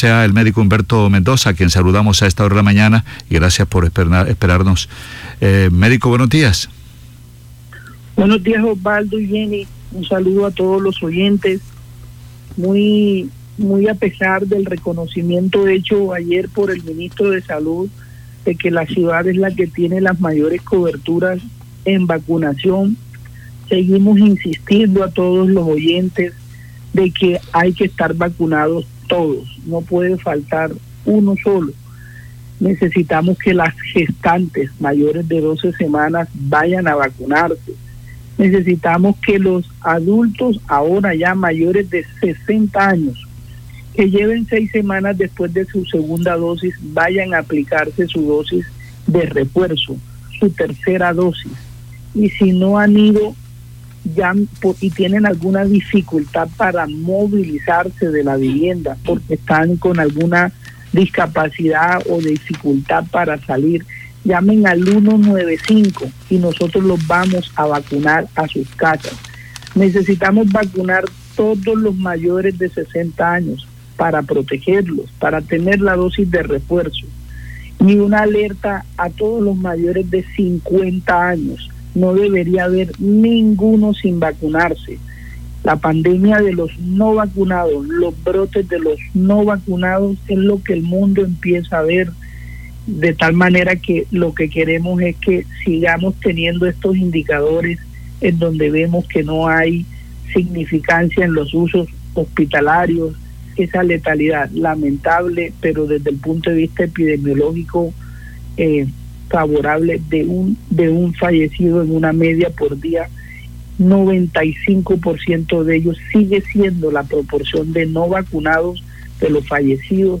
sea el médico Humberto Mendoza, a quien saludamos a esta hora de la mañana y gracias por esperarnos. Eh, médico, buenos días. Buenos días Osvaldo y Jenny, un saludo a todos los oyentes, muy, muy a pesar del reconocimiento hecho ayer por el ministro de Salud de que la ciudad es la que tiene las mayores coberturas en vacunación, seguimos insistiendo a todos los oyentes de que hay que estar vacunados todos, no puede faltar uno solo. Necesitamos que las gestantes mayores de 12 semanas vayan a vacunarse. Necesitamos que los adultos ahora ya mayores de 60 años, que lleven seis semanas después de su segunda dosis, vayan a aplicarse su dosis de refuerzo, su tercera dosis. Y si no han ido, ya y tienen alguna dificultad para movilizarse de la vivienda porque están con alguna discapacidad o dificultad para salir, llamen al 195 y nosotros los vamos a vacunar a sus casas. Necesitamos vacunar todos los mayores de 60 años para protegerlos, para tener la dosis de refuerzo. Y una alerta a todos los mayores de 50 años no debería haber ninguno sin vacunarse. La pandemia de los no vacunados, los brotes de los no vacunados es lo que el mundo empieza a ver, de tal manera que lo que queremos es que sigamos teniendo estos indicadores en donde vemos que no hay significancia en los usos hospitalarios, esa letalidad lamentable, pero desde el punto de vista epidemiológico eh, favorable de un, de un fallecido en una media por día, 95% de ellos sigue siendo la proporción de no vacunados de los fallecidos.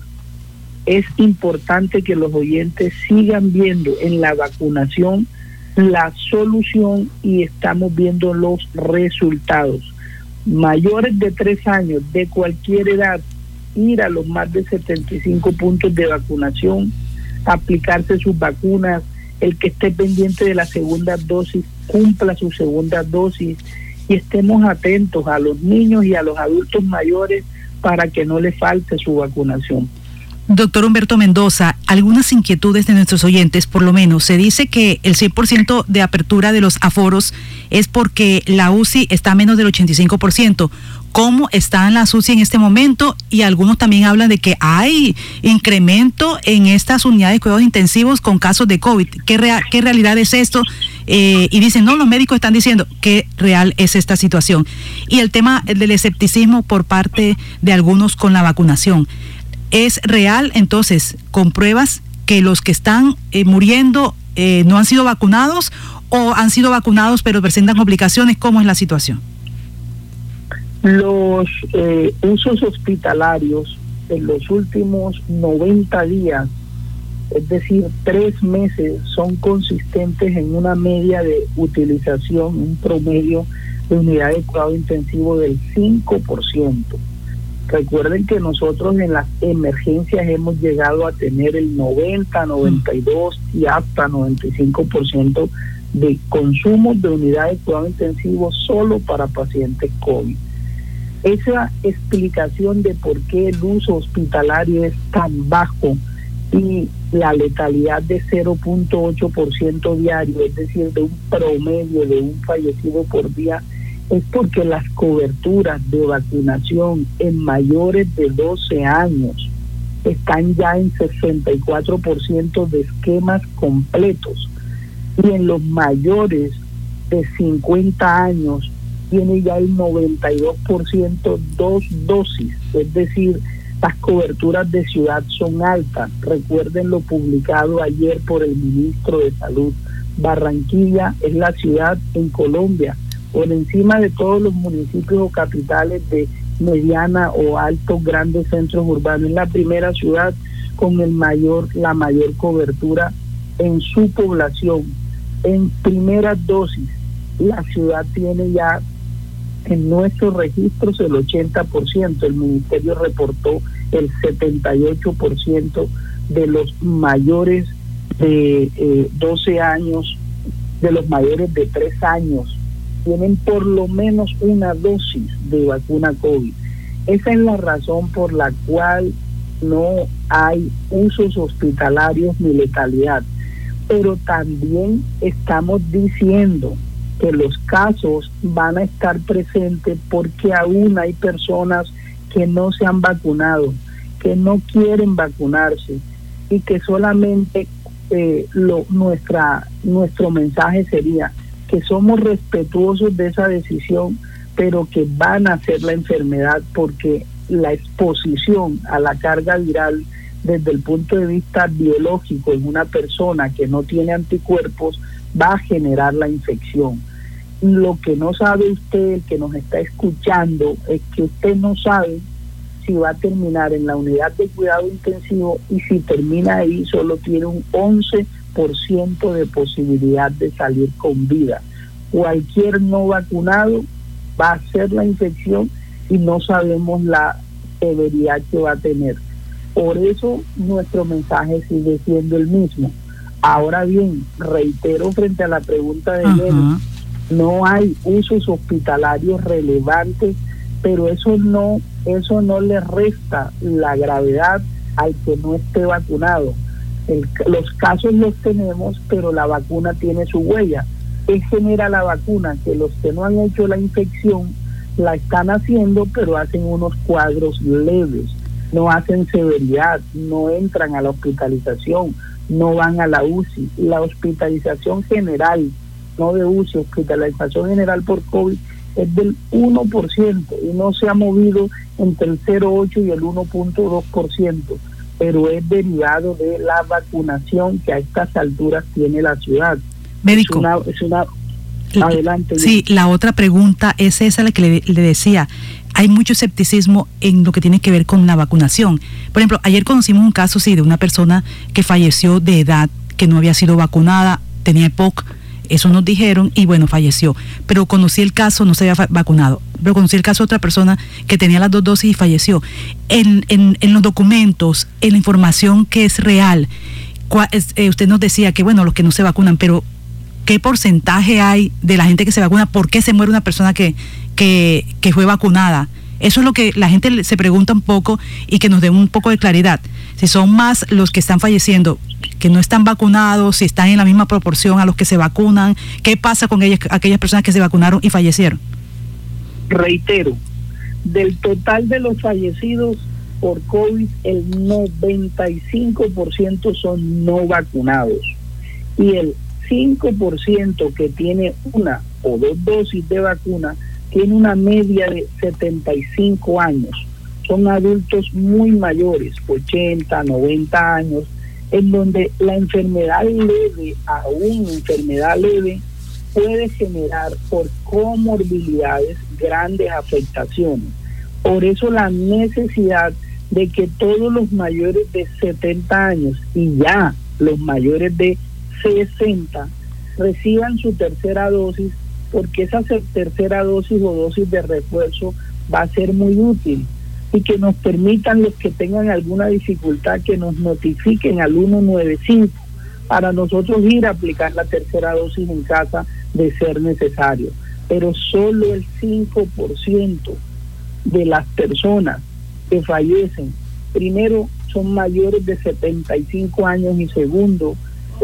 Es importante que los oyentes sigan viendo en la vacunación la solución y estamos viendo los resultados. Mayores de tres años, de cualquier edad, ir a los más de 75 puntos de vacunación aplicarse sus vacunas, el que esté pendiente de la segunda dosis, cumpla su segunda dosis y estemos atentos a los niños y a los adultos mayores para que no les falte su vacunación. Doctor Humberto Mendoza, algunas inquietudes de nuestros oyentes, por lo menos. Se dice que el 100% de apertura de los aforos es porque la UCI está a menos del 85% cómo están las UCI en este momento y algunos también hablan de que hay incremento en estas unidades de cuidados intensivos con casos de COVID. ¿Qué, qué realidad es esto? Eh, y dicen, no, los médicos están diciendo qué real es esta situación. Y el tema del escepticismo por parte de algunos con la vacunación. ¿Es real entonces con pruebas que los que están eh, muriendo eh, no han sido vacunados o han sido vacunados pero presentan complicaciones? ¿Cómo es la situación? Los eh, usos hospitalarios en los últimos 90 días, es decir, tres meses, son consistentes en una media de utilización, un promedio de unidad de cuidado intensivo del 5%. Recuerden que nosotros en las emergencias hemos llegado a tener el 90, 92 y hasta 95% de consumo de unidades de cuidado intensivo solo para pacientes COVID. Esa explicación de por qué el uso hospitalario es tan bajo y la letalidad de 0.8% diario, es decir, de un promedio de un fallecido por día, es porque las coberturas de vacunación en mayores de 12 años están ya en 64% de esquemas completos y en los mayores de 50 años tiene ya el 92% dos dosis, es decir, las coberturas de ciudad son altas. Recuerden lo publicado ayer por el ministro de Salud. Barranquilla es la ciudad en Colombia, por encima de todos los municipios o capitales de mediana o altos grandes centros urbanos. Es la primera ciudad con el mayor, la mayor cobertura en su población. En primera dosis, la ciudad tiene ya en nuestros registros el 80%, el ministerio reportó el 78% de los mayores de 12 eh, años, de los mayores de 3 años, tienen por lo menos una dosis de vacuna COVID. Esa es la razón por la cual no hay usos hospitalarios ni letalidad. Pero también estamos diciendo que los casos van a estar presentes porque aún hay personas que no se han vacunado, que no quieren vacunarse y que solamente eh, lo, nuestra, nuestro mensaje sería que somos respetuosos de esa decisión, pero que van a hacer la enfermedad porque la exposición a la carga viral desde el punto de vista biológico en una persona que no tiene anticuerpos va a generar la infección. Lo que no sabe usted, el que nos está escuchando, es que usted no sabe si va a terminar en la unidad de cuidado intensivo y si termina ahí solo tiene un 11% de posibilidad de salir con vida. Cualquier no vacunado va a hacer la infección y no sabemos la severidad que va a tener. Por eso nuestro mensaje sigue siendo el mismo. Ahora bien, reitero frente a la pregunta de Jenny, no hay usos hospitalarios relevantes, pero eso no eso no le resta la gravedad al que no esté vacunado. Los casos los tenemos, pero la vacuna tiene su huella. ¿Qué genera la vacuna? Que los que no han hecho la infección la están haciendo, pero hacen unos cuadros leves, no hacen severidad, no entran a la hospitalización, no van a la UCI. La hospitalización general, no de UCI, hospitalización general por COVID es del 1% y no se ha movido entre el 0,8 y el 1.2%, pero es derivado de la vacunación que a estas alturas tiene la ciudad. Médico. Es una, adelante. Sí, la otra pregunta es esa la que le, le decía. Hay mucho escepticismo en lo que tiene que ver con la vacunación. Por ejemplo, ayer conocimos un caso, sí, de una persona que falleció de edad, que no había sido vacunada, tenía EPOC, eso nos dijeron y bueno, falleció. Pero conocí el caso, no se había vacunado, pero conocí el caso de otra persona que tenía las dos dosis y falleció. En, en, en los documentos, en la información que es real, eh, usted nos decía que bueno, los que no se vacunan, pero ¿qué porcentaje hay de la gente que se vacuna? ¿Por qué se muere una persona que, que, que fue vacunada? Eso es lo que la gente se pregunta un poco y que nos dé un poco de claridad. Si son más los que están falleciendo que no están vacunados, si están en la misma proporción a los que se vacunan, ¿qué pasa con ellas, aquellas personas que se vacunaron y fallecieron? Reitero, del total de los fallecidos por COVID, el 95% son no vacunados y el 5% que tiene una o dos dosis de vacuna tiene una media de 75 años. Son adultos muy mayores, 80, 90 años, en donde la enfermedad leve, aún enfermedad leve, puede generar por comorbilidades grandes afectaciones. Por eso la necesidad de que todos los mayores de 70 años y ya los mayores de 60 reciban su tercera dosis, porque esa tercera dosis o dosis de refuerzo va a ser muy útil y que nos permitan los que tengan alguna dificultad que nos notifiquen al 195 para nosotros ir a aplicar la tercera dosis en casa de ser necesario. Pero solo el 5% de las personas que fallecen, primero son mayores de 75 años y segundo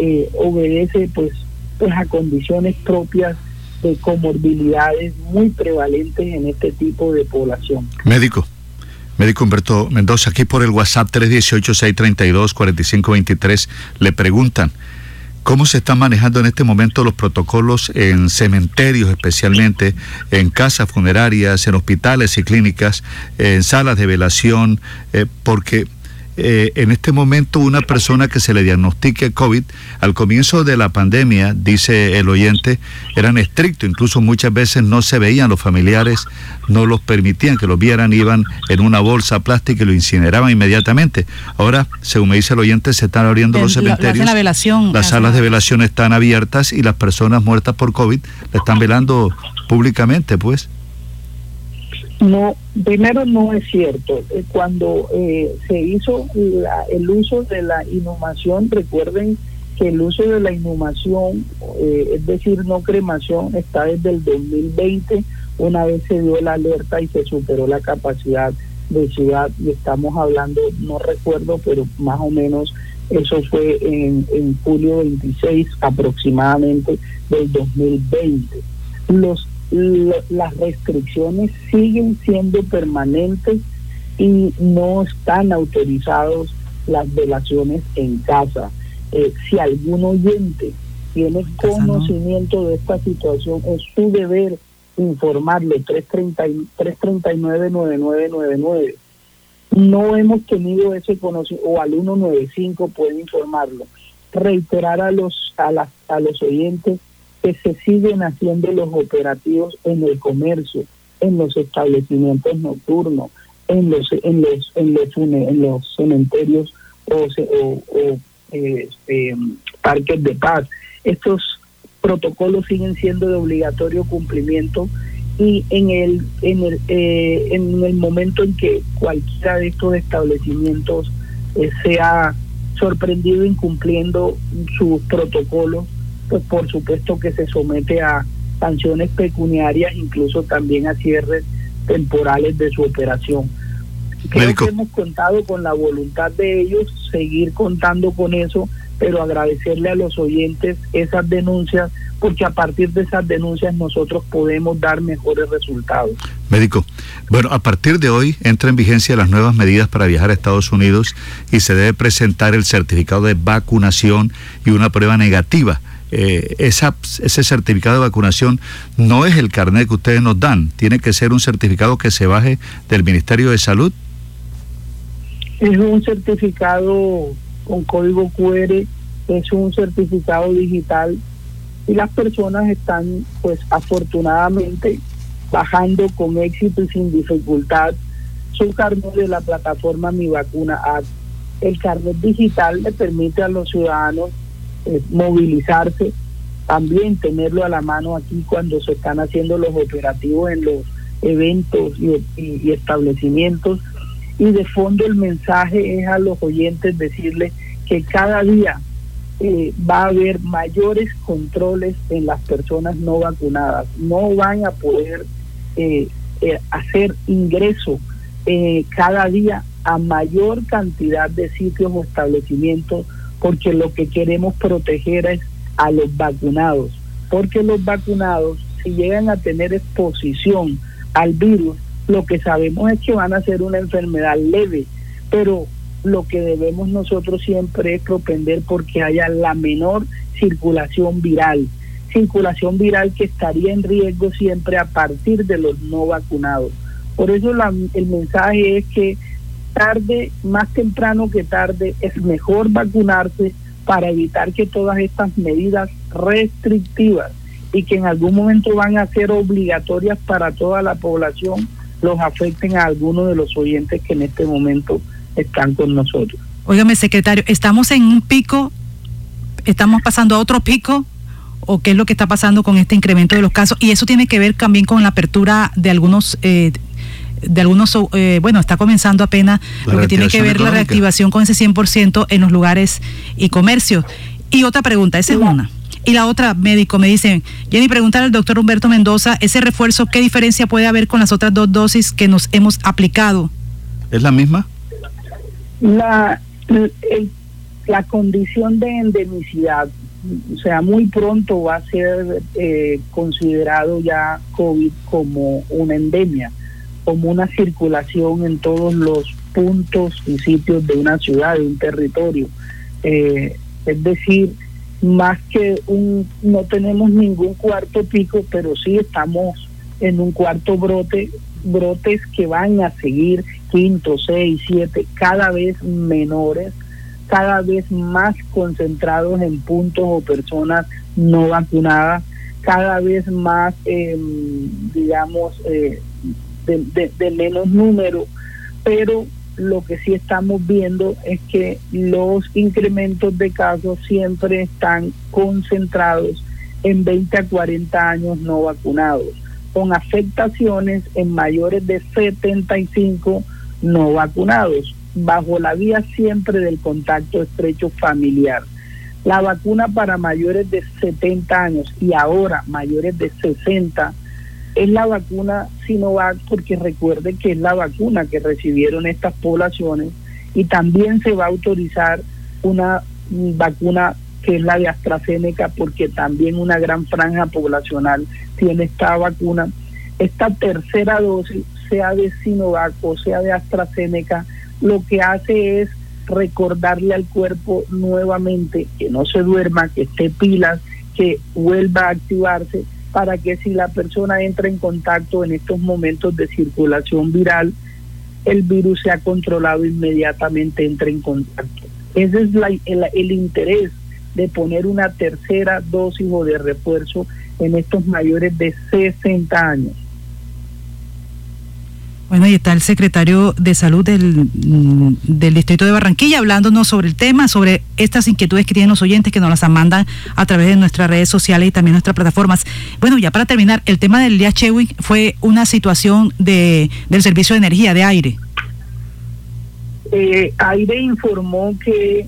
eh, obedece pues, pues a condiciones propias de comorbilidades muy prevalentes en este tipo de población. Médico. Médico Humberto Mendoza, aquí por el WhatsApp 318-632-4523 le preguntan, ¿cómo se están manejando en este momento los protocolos en cementerios especialmente, en casas funerarias, en hospitales y clínicas, en salas de velación? Eh, porque eh, en este momento una persona que se le diagnostique COVID, al comienzo de la pandemia, dice el oyente, eran estrictos, incluso muchas veces no se veían los familiares, no los permitían que los vieran, iban en una bolsa plástica y lo incineraban inmediatamente. Ahora, según me dice el oyente, se están abriendo los cementerios. las salas de velación están abiertas y las personas muertas por COVID le están velando públicamente, pues. No, primero no es cierto. Eh, cuando eh, se hizo el uso de la inhumación, recuerden que el uso de la inhumación, eh, es decir, no cremación, está desde el 2020, una vez se dio la alerta y se superó la capacidad de ciudad y estamos hablando, no recuerdo, pero más o menos eso fue en, en julio 26 aproximadamente del 2020. Los, las restricciones siguen siendo permanentes y no están autorizados las velaciones en casa. Eh, si algún oyente tiene conocimiento de esta situación, es su deber informarle 339-9999. No hemos tenido ese conocimiento, o al 195 puede informarlo. Reiterar a los, a, las, a los oyentes que se siguen haciendo los operativos en el comercio, en los establecimientos nocturnos, en los en los en los, en los cementerios o, o, eh, em, parques de paz. Estos protocolos siguen siendo de obligatorio cumplimiento y en el en el eh, en el momento en que cualquiera de estos establecimientos eh, sea sorprendido incumpliendo sus protocolos pues por supuesto que se somete a sanciones pecuniarias incluso también a cierres temporales de su operación creo que hemos contado con la voluntad de ellos seguir contando con eso pero agradecerle a los oyentes esas denuncias, porque a partir de esas denuncias nosotros podemos dar mejores resultados. Médico, bueno, a partir de hoy entra en vigencia las nuevas medidas para viajar a Estados Unidos y se debe presentar el certificado de vacunación y una prueba negativa. Eh, esa, ese certificado de vacunación no es el carnet que ustedes nos dan, tiene que ser un certificado que se baje del Ministerio de Salud. Es un certificado con código QR, es un certificado digital y las personas están pues afortunadamente bajando con éxito y sin dificultad su carnet de la plataforma Mi Vacuna App. El carnet digital le permite a los ciudadanos eh, movilizarse, también tenerlo a la mano aquí cuando se están haciendo los operativos en los eventos y establecimientos y de fondo el mensaje es a los oyentes decirles que cada día eh, va a haber mayores controles en las personas no vacunadas. No van a poder eh, eh, hacer ingreso cada día a mayor cantidad de sitios o establecimientos porque lo que queremos proteger es a los vacunados. Porque los vacunados, si llegan a tener exposición al virus, lo que sabemos es que van a ser una enfermedad leve, pero lo que debemos nosotros siempre es propender porque haya la menor circulación viral, circulación viral que estaría en riesgo siempre a partir de los no vacunados. Por eso el mensaje es que tarde, más temprano que tarde, es mejor vacunarse para evitar que todas estas medidas restrictivas y que en algún momento van a ser obligatorias para toda la población los afecten a algunos de los oyentes que en este momento están con nosotros. Óigame, secretario, ¿estamos en un pico? ¿Estamos pasando a otro pico? ¿O qué es lo que está pasando con este incremento de los casos? Y eso tiene que ver también con la apertura de algunos... Eh, de algunos, eh, bueno, está comenzando apenas lo que tiene que ver la reactivación con ese 100% en los lugares y comercios. Y otra pregunta, esa es una. Y la otra, médico, me dice, Jenny, preguntar al doctor Humberto Mendoza, ese refuerzo, ¿qué diferencia puede haber con las otras dos dosis que nos hemos aplicado? ¿Es la misma? La, la condición de endemicidad, o sea, muy pronto va a ser eh, considerado ya COVID como una endemia, como una circulación en todos los puntos y sitios de una ciudad, de un territorio. Eh, es decir, más que un, no tenemos ningún cuarto pico, pero sí estamos en un cuarto brote, brotes que van a seguir quinto, seis, siete, cada vez menores, cada vez más concentrados en puntos o personas no vacunadas, cada vez más, em, digamos, eh, de, menos número, pero lo que sí estamos viendo es que los incrementos de casos siempre están concentrados en 20 a 40 años no vacunados, con afectaciones en mayores de 75 no vacunados, bajo la vía siempre del contacto estrecho familiar. La vacuna para mayores de 70 años y ahora mayores de 60 es la vacuna Sinovac porque recuerde que es la vacuna que recibieron estas poblaciones y también se va a autorizar una vacuna que es la de AstraZeneca porque también una gran franja poblacional tiene esta vacuna. Esta tercera dosis, sea de Sinovac o sea de AstraZeneca, lo que hace es recordarle al cuerpo nuevamente que no se duerma, que esté pilas, que vuelva a activarse para que si la persona entra en contacto en estos momentos de circulación viral, el virus se ha controlado inmediatamente entre en contacto. Ese es el, interés de poner una tercera dosis o de refuerzo en estos mayores de 60 años. Bueno, y está el secretario de Salud del, mm, del, Distrito de Barranquilla hablándonos sobre el tema, sobre estas inquietudes que tienen los oyentes que nos las mandan a través de nuestras redes sociales y también nuestras plataformas. Bueno, ya para terminar, el tema del día Chewing fue una situación de, del servicio de energía, de aire. Eh, aire informó que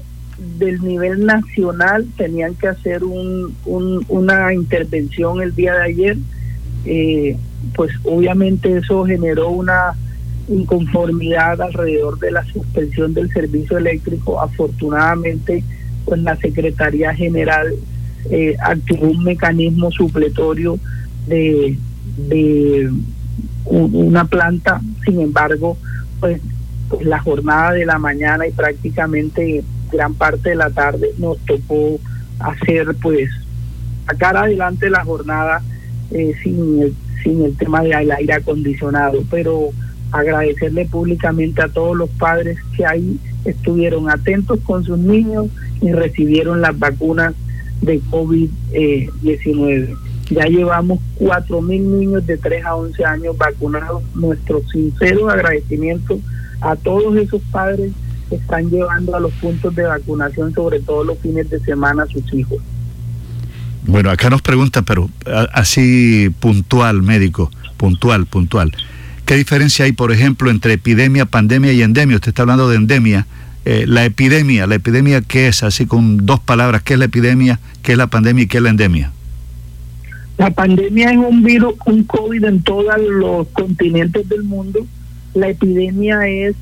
del nivel nacional tenían que hacer un, una intervención el día de ayer. Eh, pues obviamente eso generó una inconformidad alrededor de la suspensión del servicio eléctrico. Afortunadamente, pues la Secretaría General eh, activó un mecanismo supletorio de, de una planta, sin embargo, pues, pues, la jornada de la mañana y prácticamente gran parte de la tarde nos tocó hacer pues sacar adelante la jornada eh, sin el sin el tema del aire acondicionado, pero agradecerle públicamente a todos los padres que ahí estuvieron atentos con sus niños y recibieron las vacunas de COVID-19. ya llevamos cuatro mil niños de 3 a 11 años vacunados. Nuestro sincero agradecimiento a todos esos padres que están llevando a los puntos de vacunación, sobre todo los fines de semana, a sus hijos. Bueno, acá nos pregunta, pero así puntual, médico, puntual, puntual. ¿Qué diferencia hay, por ejemplo, entre epidemia, pandemia y endemia? Usted está hablando de endemia. Eh, la epidemia, ¿la epidemia qué es? Así con dos palabras, ¿qué es la epidemia, qué es la pandemia y qué es la endemia? La pandemia es un virus, un COVID en todos los continentes del mundo. La epidemia es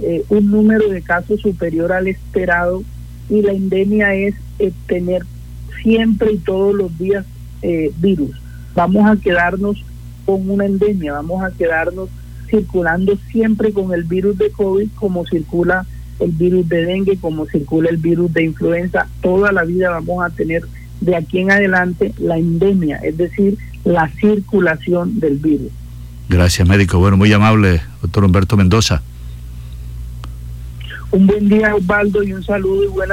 eh, un número de casos superior al esperado y la endemia es eh, tener siempre y todos los días eh, virus. Vamos a quedarnos con una endemia, vamos a quedarnos circulando siempre con el virus de COVID como circula el virus de dengue, como circula el virus de influenza. Toda la vida vamos a tener de aquí en adelante la endemia, es decir, la circulación del virus. Gracias, médico. Bueno, muy amable, doctor Humberto Mendoza. Un buen día, Osvaldo, y un saludo y buenas